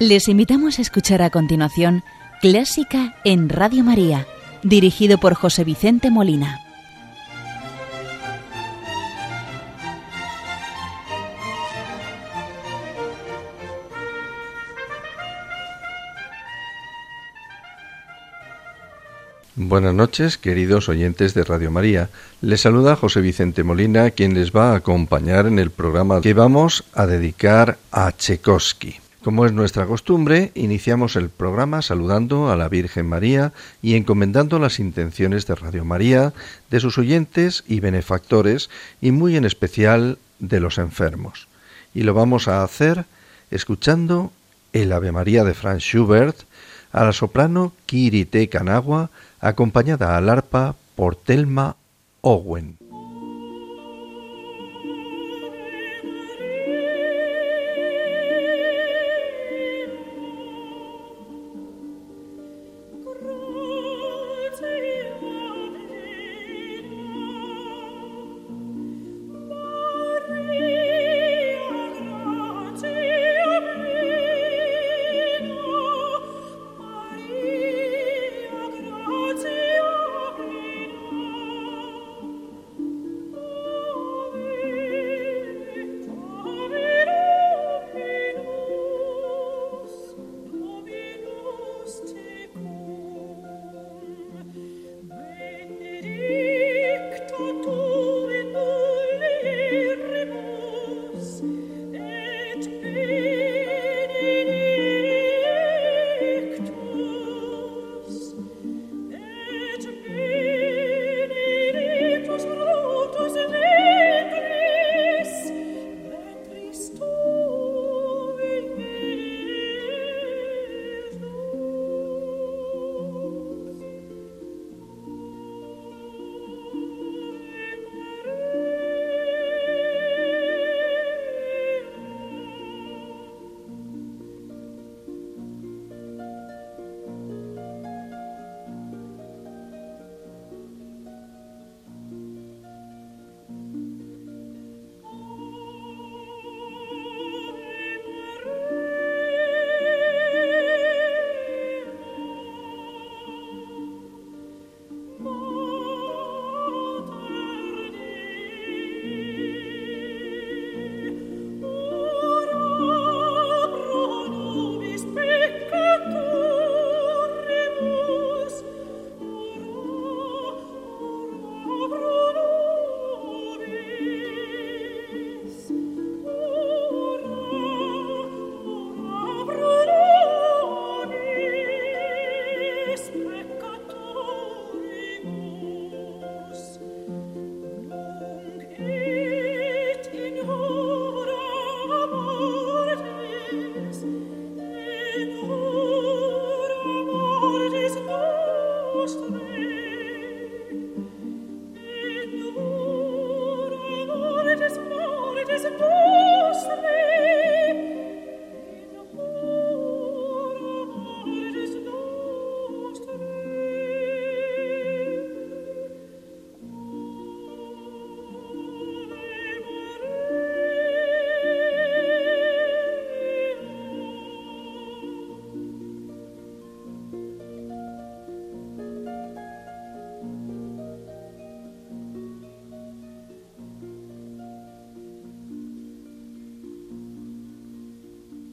Les invitamos a escuchar a continuación Clásica en Radio María, dirigido por José Vicente Molina. Buenas noches, queridos oyentes de Radio María. Les saluda José Vicente Molina, quien les va a acompañar en el programa que vamos a dedicar a Tchaikovsky. Como es nuestra costumbre, iniciamos el programa saludando a la Virgen María y encomendando las intenciones de Radio María, de sus oyentes y benefactores, y muy en especial de los enfermos. Y lo vamos a hacer escuchando el Ave María de Franz Schubert, a la soprano Kirite Kanagua, acompañada al arpa por Telma Owen.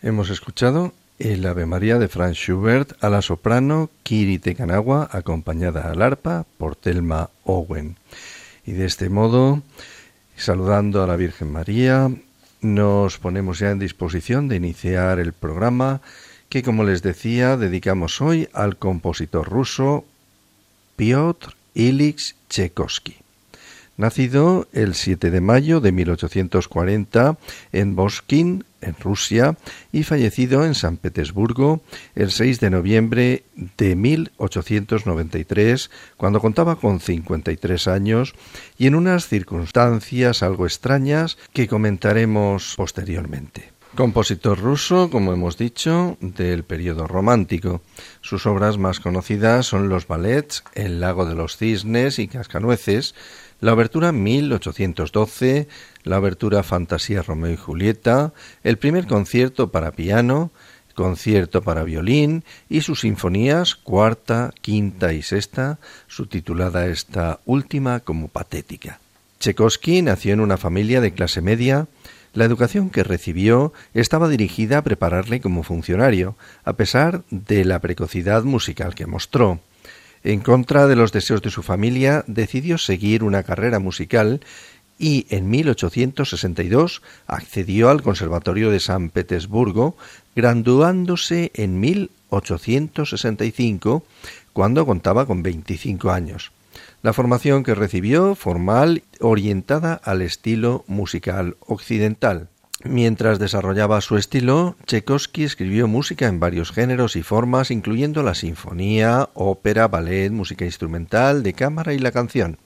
Hemos escuchado el Ave María de Franz Schubert a la soprano Kiri Tekanagua, acompañada al arpa por Telma Owen. Y de este modo, saludando a la Virgen María, nos ponemos ya en disposición de iniciar el programa que, como les decía, dedicamos hoy al compositor ruso Piotr Ilyich Tchaikovsky. Nacido el 7 de mayo de 1840 en Boskin, en Rusia, y fallecido en San Petersburgo el 6 de noviembre de 1893, cuando contaba con 53 años y en unas circunstancias algo extrañas que comentaremos posteriormente. Compositor ruso, como hemos dicho, del periodo romántico. Sus obras más conocidas son los ballets El lago de los cisnes y Cascanueces, la obertura 1812, la obertura Fantasía Romeo y Julieta, el primer concierto para piano, concierto para violín y sus sinfonías cuarta, quinta y sexta, subtitulada esta última como patética. Tchaikovsky nació en una familia de clase media. La educación que recibió estaba dirigida a prepararle como funcionario, a pesar de la precocidad musical que mostró. En contra de los deseos de su familia, decidió seguir una carrera musical y en 1862 accedió al Conservatorio de San Petersburgo, graduándose en 1865, cuando contaba con 25 años. La formación que recibió, formal, orientada al estilo musical occidental. Mientras desarrollaba su estilo, Tchaikovsky escribió música en varios géneros y formas, incluyendo la sinfonía, ópera, ballet, música instrumental, de cámara y la canción.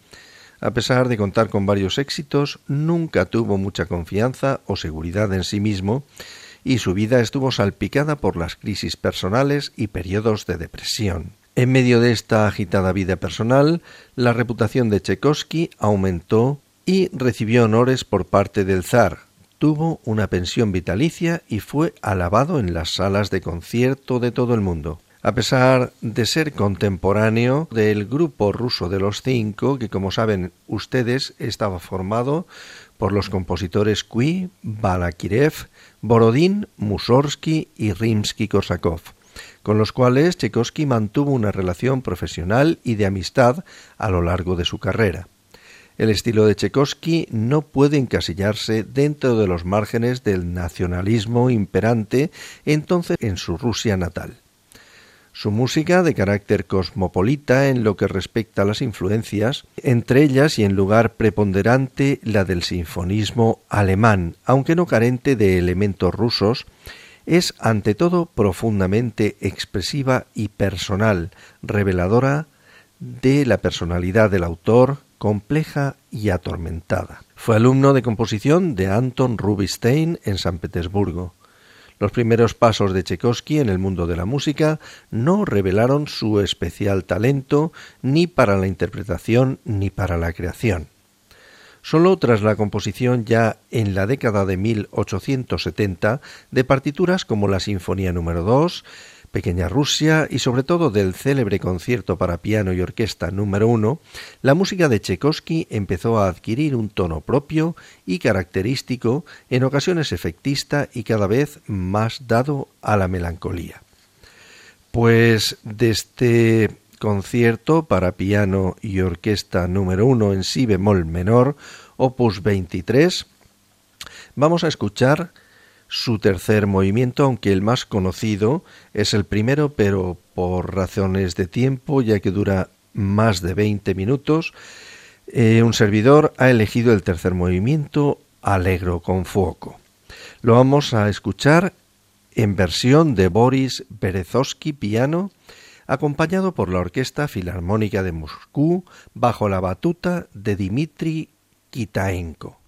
A pesar de contar con varios éxitos, nunca tuvo mucha confianza o seguridad en sí mismo y su vida estuvo salpicada por las crisis personales y periodos de depresión. En medio de esta agitada vida personal, la reputación de Tchaikovsky aumentó y recibió honores por parte del zar. Tuvo una pensión vitalicia y fue alabado en las salas de concierto de todo el mundo a pesar de ser contemporáneo del grupo ruso de los cinco, que como saben ustedes estaba formado por los compositores Kui, Balakirev, Borodín, Mussorgsky y Rimsky-Korsakov, con los cuales Tchaikovsky mantuvo una relación profesional y de amistad a lo largo de su carrera. El estilo de Tchaikovsky no puede encasillarse dentro de los márgenes del nacionalismo imperante entonces en su Rusia natal. Su música, de carácter cosmopolita en lo que respecta a las influencias, entre ellas y en lugar preponderante la del sinfonismo alemán, aunque no carente de elementos rusos, es ante todo profundamente expresiva y personal, reveladora de la personalidad del autor, compleja y atormentada. Fue alumno de composición de Anton Rubinstein en San Petersburgo. Los primeros pasos de Tchaikovsky en el mundo de la música no revelaron su especial talento ni para la interpretación ni para la creación. Solo tras la composición ya en la década de 1870 de partituras como la Sinfonía número 2, Pequeña Rusia y sobre todo del célebre concierto para piano y orquesta número uno, la música de Tchaikovsky empezó a adquirir un tono propio y característico, en ocasiones efectista y cada vez más dado a la melancolía. Pues de este concierto para piano y orquesta número uno en si bemol menor, opus 23, vamos a escuchar su tercer movimiento, aunque el más conocido es el primero, pero por razones de tiempo, ya que dura más de 20 minutos, eh, un servidor ha elegido el tercer movimiento, Alegro con Fuoco. Lo vamos a escuchar en versión de Boris Berezovsky piano, acompañado por la Orquesta Filarmónica de Moscú, bajo la batuta de Dmitri Kitaenko.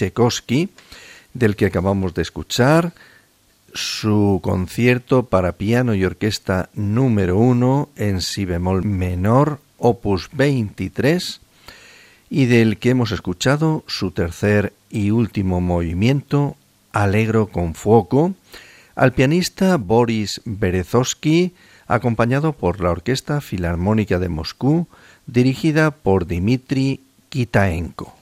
Tchaikovsky, del que acabamos de escuchar su concierto para piano y orquesta número uno en si bemol menor, opus 23, y del que hemos escuchado su tercer y último movimiento, Alegro con Fuoco, al pianista Boris Berezovsky, acompañado por la Orquesta Filarmónica de Moscú, dirigida por Dmitri Kitaenko.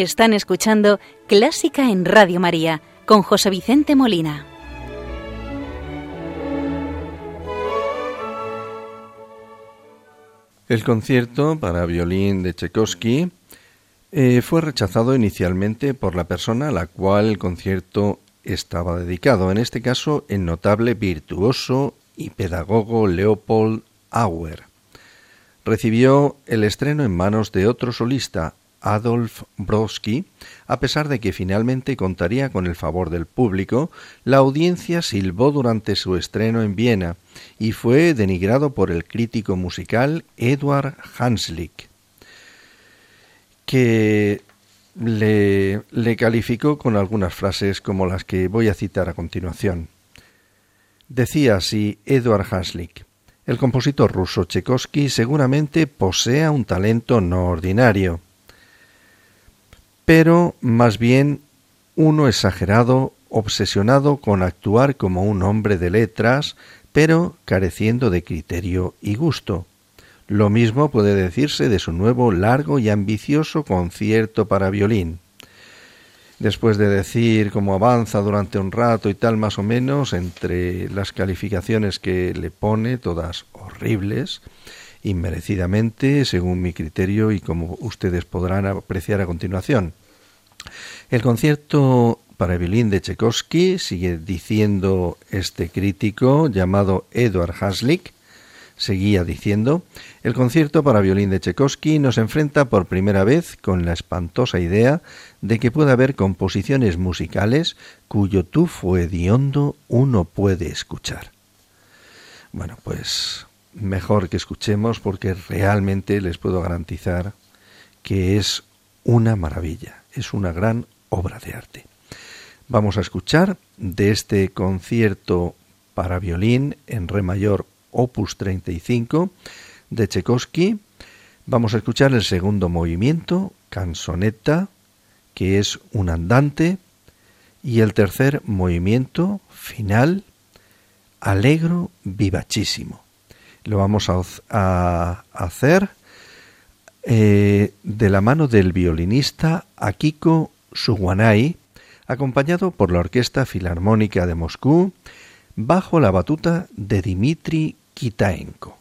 Están escuchando Clásica en Radio María con José Vicente Molina. El concierto para violín de Tchaikovsky eh, fue rechazado inicialmente por la persona a la cual el concierto estaba dedicado, en este caso el notable virtuoso y pedagogo Leopold Auer. Recibió el estreno en manos de otro solista, Adolf Brodsky, a pesar de que finalmente contaría con el favor del público, la audiencia silbó durante su estreno en Viena y fue denigrado por el crítico musical Eduard Hanslick, que le, calificó con algunas frases como las que voy a citar a continuación. Decía así Eduard Hanslick, el compositor ruso Tchaikovsky seguramente posea un talento no ordinario pero más bien uno exagerado, obsesionado con actuar como un hombre de letras, pero careciendo de criterio y gusto. Lo mismo puede decirse de su nuevo largo y ambicioso concierto para violín. Después de decir cómo avanza durante un rato y tal más o menos, entre las calificaciones que le pone, todas horribles, inmerecidamente, según mi criterio y como ustedes podrán apreciar a continuación. El concierto para violín de Tchaikovsky, sigue diciendo este crítico llamado Eduard Haslick, seguía diciendo, el concierto para violín de Tchaikovsky nos enfrenta por primera vez con la espantosa idea de que puede haber composiciones musicales cuyo tufo hediondo uno puede escuchar. Bueno, pues mejor que escuchemos porque realmente les puedo garantizar que es una maravilla es una gran obra de arte. Vamos a escuchar de este concierto para violín en re mayor opus 35 de Tchaikovsky. Vamos a escuchar el segundo movimiento, canzoneta, que es un andante, y el tercer movimiento final, alegro vivachísimo. Lo vamos a, hacer eh, de la mano del violinista Akiko Suwanai, acompañado por la Orquesta Filarmónica de Moscú, bajo la batuta de Dmitri Kitaenko.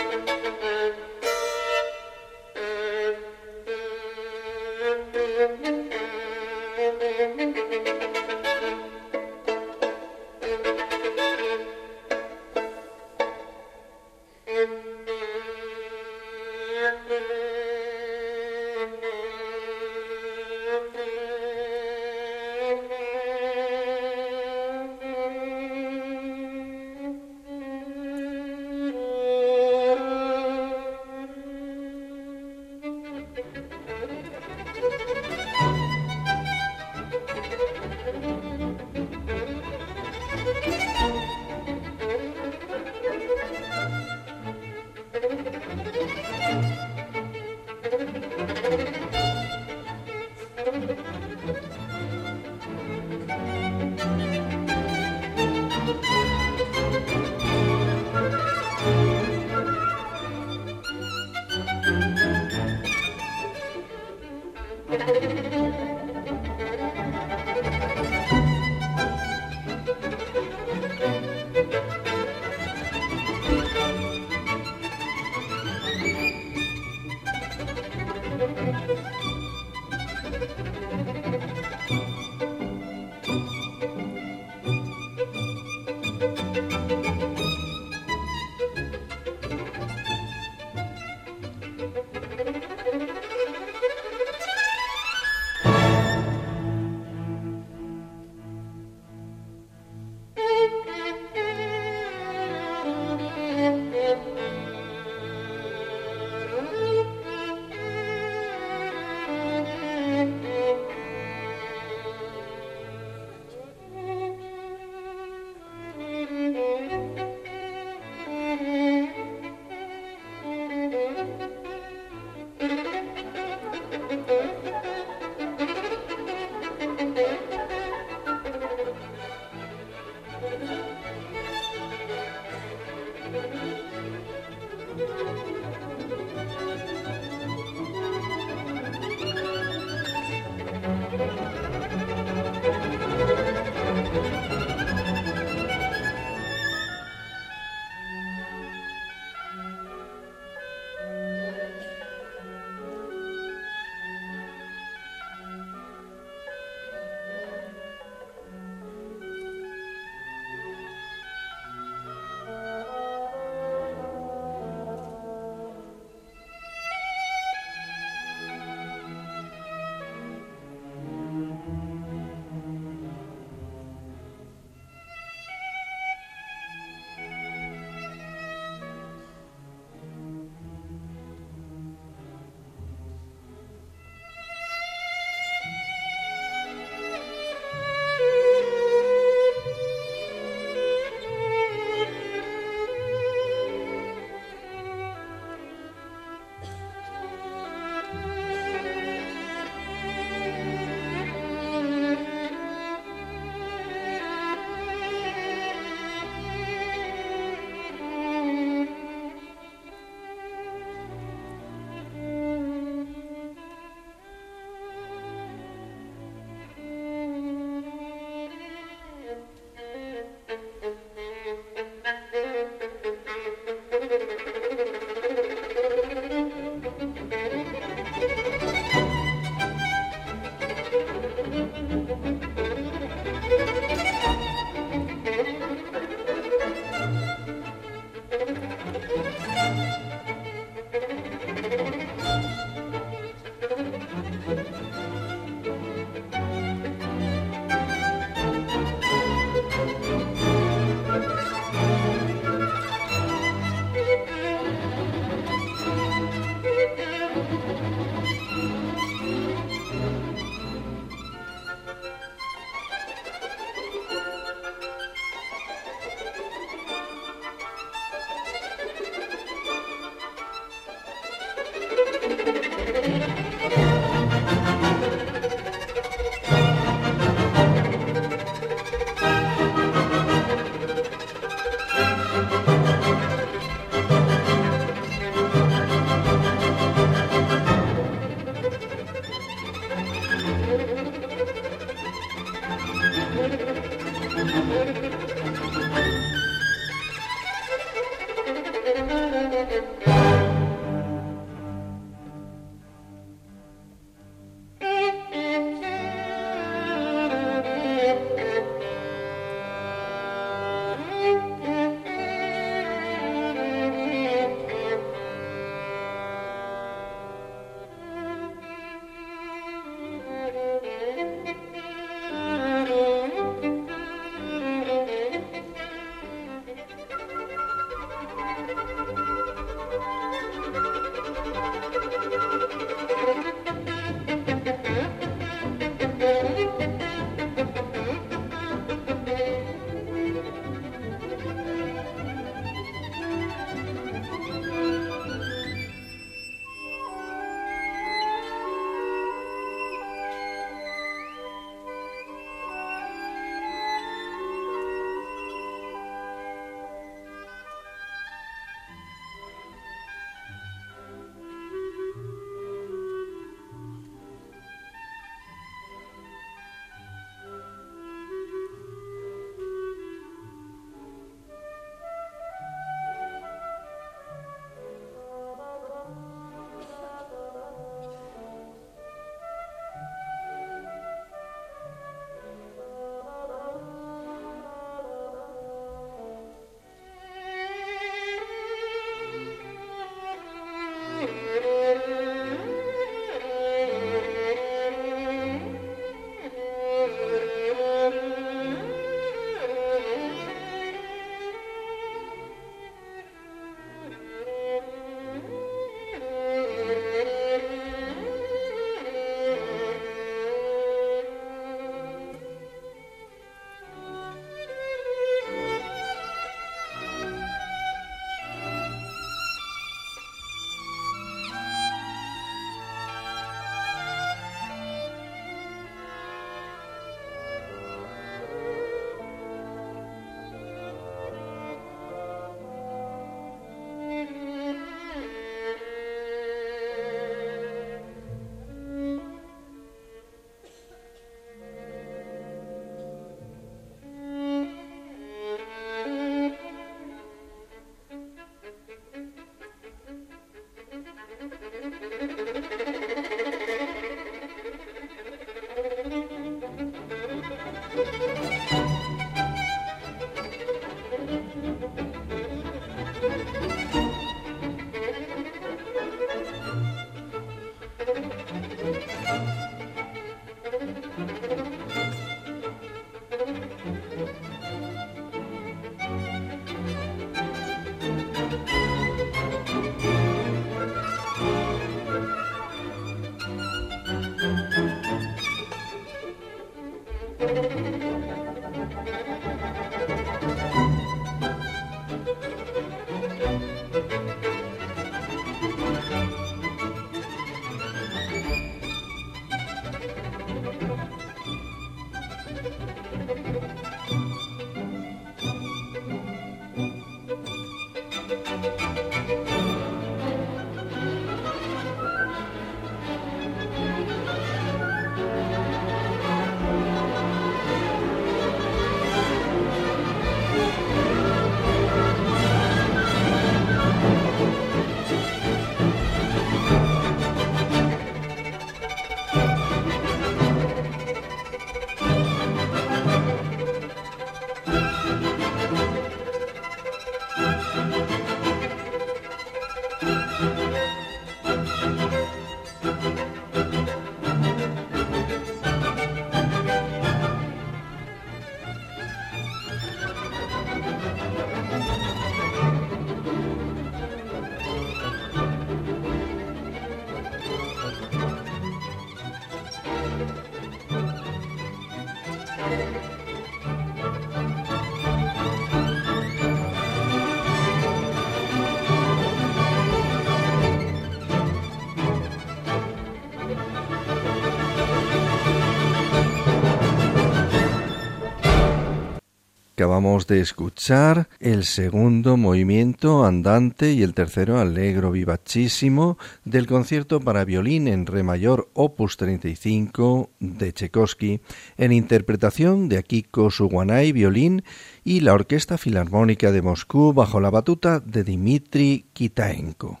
Acabamos de escuchar el segundo movimiento andante y el tercero allegro vivacísimo del concierto para violín en re mayor opus 35 de Tchaikovsky en interpretación de Akiko Suwanai violín y la Orquesta Filarmónica de Moscú bajo la batuta de Dmitri Kitaenko.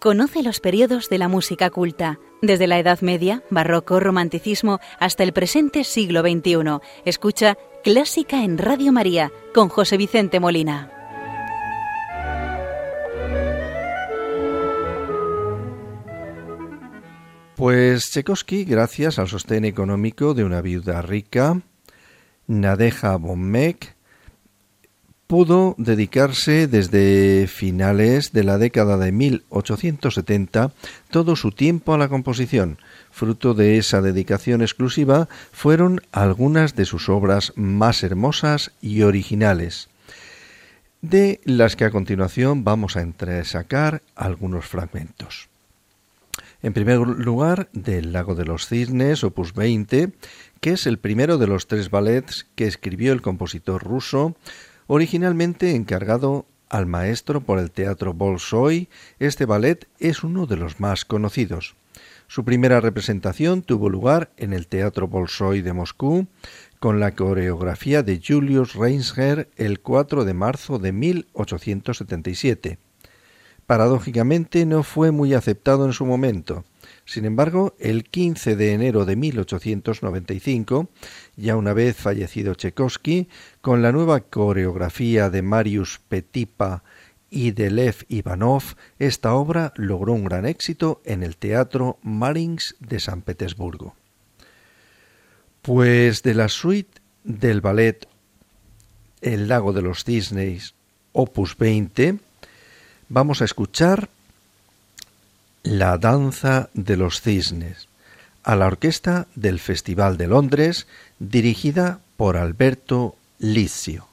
Conoce los periodos de la música culta, desde la Edad Media, Barroco, Romanticismo, hasta el presente siglo XXI. Escucha Clásica en Radio María con José Vicente Molina. Pues Tchaikovsky, gracias al sostén económico de una viuda rica, Nadeja Bonmek, pudo dedicarse desde finales de la década de 1870 todo su tiempo a la composición. Fruto de esa dedicación exclusiva fueron algunas de sus obras más hermosas y originales, de las que a continuación vamos a entresacar algunos fragmentos. En primer lugar, del Lago de los Cisnes, opus 20, que es el primero de los tres ballets que escribió el compositor ruso Originalmente encargado al maestro por el Teatro Bolshoi, este ballet es uno de los más conocidos. Su primera representación tuvo lugar en el Teatro Bolshoi de Moscú con la coreografía de Julius Reinsher el 4 de marzo de 1877. Paradójicamente no fue muy aceptado en su momento. Sin embargo, el 15 de enero de 1895, ya una vez fallecido Tchaikovsky, con la nueva coreografía de Marius Petipa y de Lev Ivanov, esta obra logró un gran éxito en el Teatro Marins de San Petersburgo. Pues de la suite del ballet El lago de los cisnes, opus 20, vamos a escuchar la danza de los cisnes, a la orquesta del Festival de Londres, dirigida por Alberto Licio.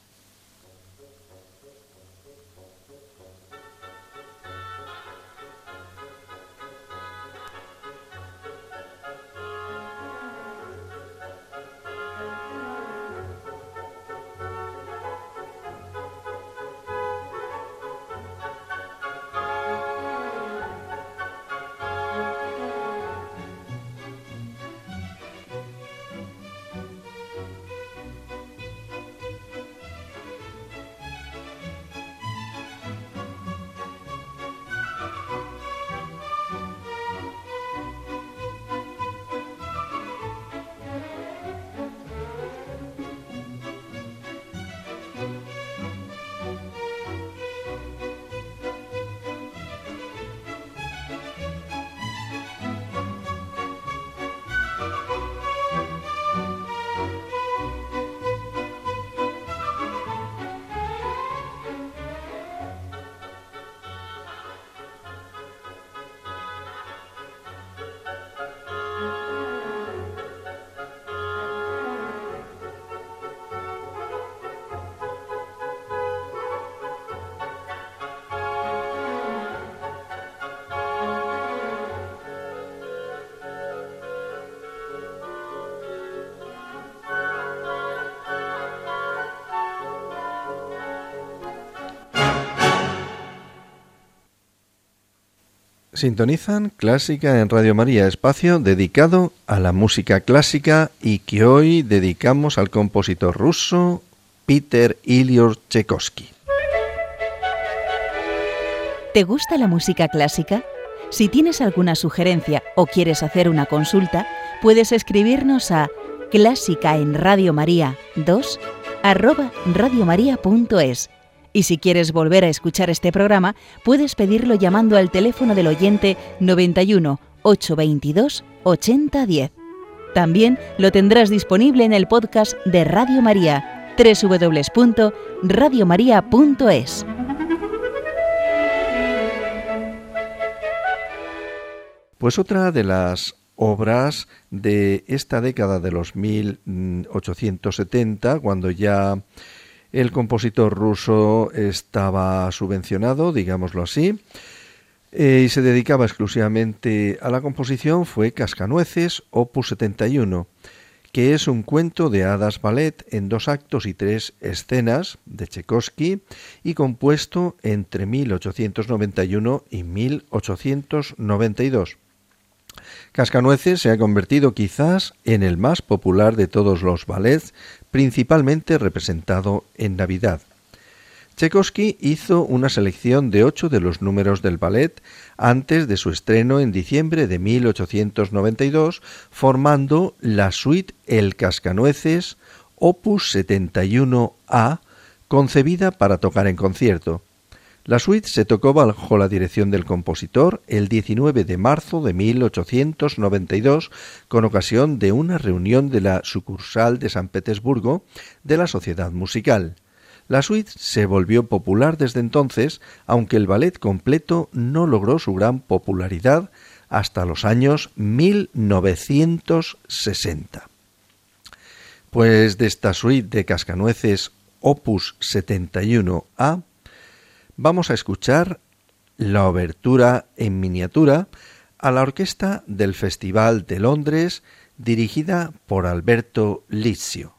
Sintonizan Clásica en Radio María, espacio dedicado a la música clásica y que hoy dedicamos al compositor ruso Peter Ilyich Tchaikovsky. ¿Te gusta la música clásica? Si tienes alguna sugerencia o quieres hacer una consulta, puedes escribirnos a clásica en Radio María 2 arroba radiomaria.es y si quieres volver a escuchar este programa, puedes pedirlo llamando al teléfono del oyente 91 822 8010. También lo tendrás disponible en el podcast de Radio María, www.radiomaria.es. Pues otra de las obras de esta década de los 1870, cuando ya el compositor ruso estaba subvencionado, digámoslo así. eh, y se dedicaba exclusivamente a la composición fue Cascanueces, opus 71, que es un cuento de hadas ballet en dos actos y tres escenas de Tchaikovsky y compuesto entre 1891 y 1892. Cascanueces se ha convertido quizás en el más popular de todos los ballets, principalmente representado en Navidad. Tchaikovsky hizo una selección de ocho de los números del ballet antes de su estreno en diciembre de 1892, formando la suite El Cascanueces, opus 71A, concebida para tocar en concierto. La suite se tocó bajo la dirección del compositor el 19 de marzo de 1892 con ocasión de una reunión de la sucursal de San Petersburgo de la Sociedad Musical. La suite se volvió popular desde entonces, aunque el ballet completo no logró su gran popularidad hasta los años 1960. Pues de esta suite de Cascanueces Opus 71A vamos a escuchar la obertura en miniatura a la orquesta del Festival de Londres dirigida por Alberto Lizio.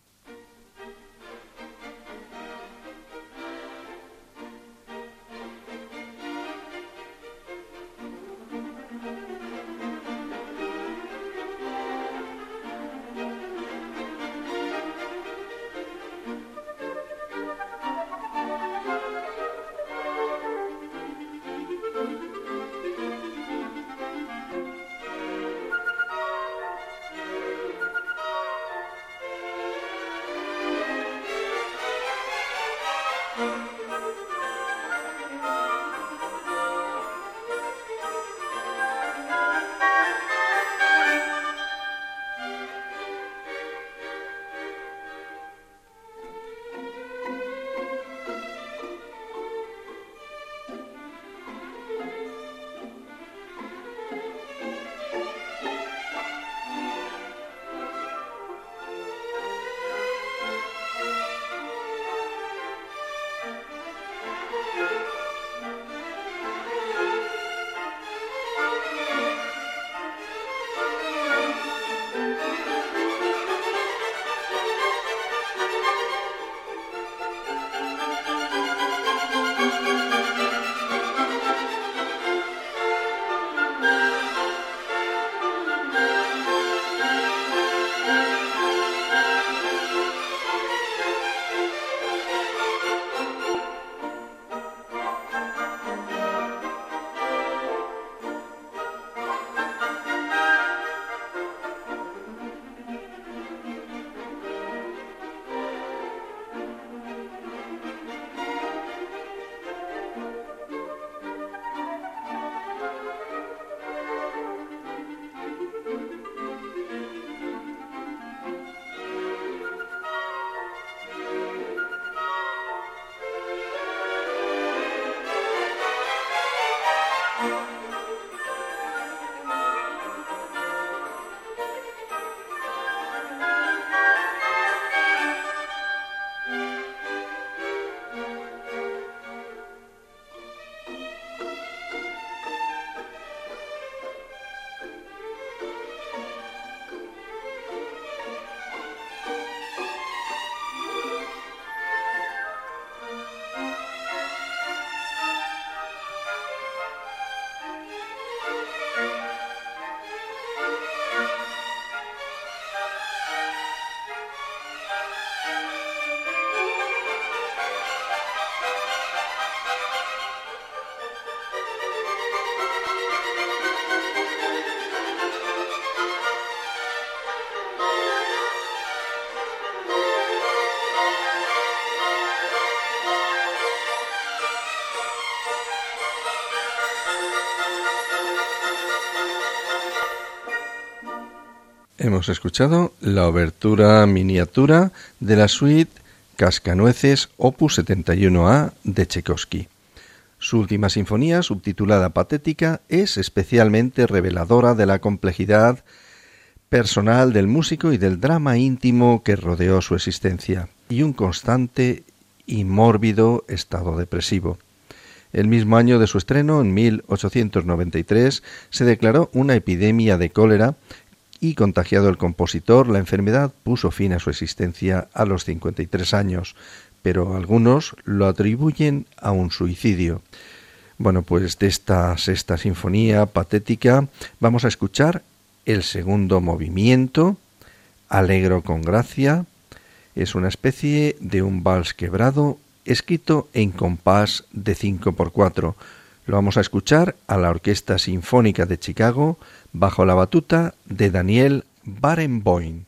Hemos escuchado la obertura miniatura de la suite Cascanueces Opus 71A de Tchaikovsky. Su última sinfonía, subtitulada Patética, es especialmente reveladora de la complejidad personal del músico y del drama íntimo que rodeó su existencia, y un constante y mórbido estado depresivo. El mismo año de su estreno, en 1893, se declaró una epidemia de cólera y contagiado el compositor, la enfermedad puso fin a su existencia a los 53 años, pero algunos lo atribuyen a un suicidio. Bueno, pues de esta sexta sinfonía patética vamos a escuchar el segundo movimiento, Alegro con gracia. Es una especie de un vals quebrado escrito en compás de 5 por 4. Lo vamos a escuchar a la Orquesta Sinfónica de Chicago bajo la batuta de Daniel Barenboim.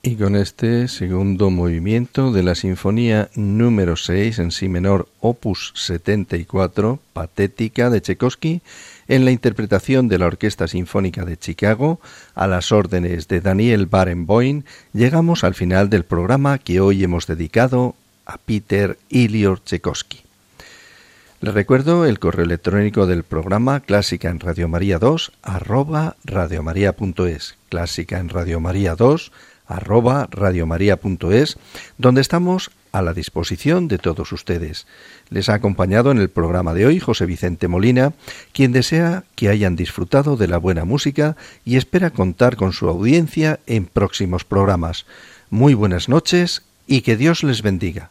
Y con este segundo movimiento de la Sinfonía número 6 en Si menor, opus 74, Patética de Tchaikovsky, en la interpretación de la Orquesta Sinfónica de Chicago, a las órdenes de Daniel Barenboim, llegamos al final del programa que hoy hemos dedicado a Peter Ilior Tchaikovsky. Les recuerdo el correo electrónico del programa Clásica en Radio María 2 arroba radiomaria.es. Clásica en Radio María 2 arroba radiomaria.es, donde estamos a la disposición de todos ustedes. Les ha acompañado en el programa de hoy José Vicente Molina, quien desea que hayan disfrutado de la buena música y espera contar con su audiencia en próximos programas. Muy buenas noches y que Dios les bendiga.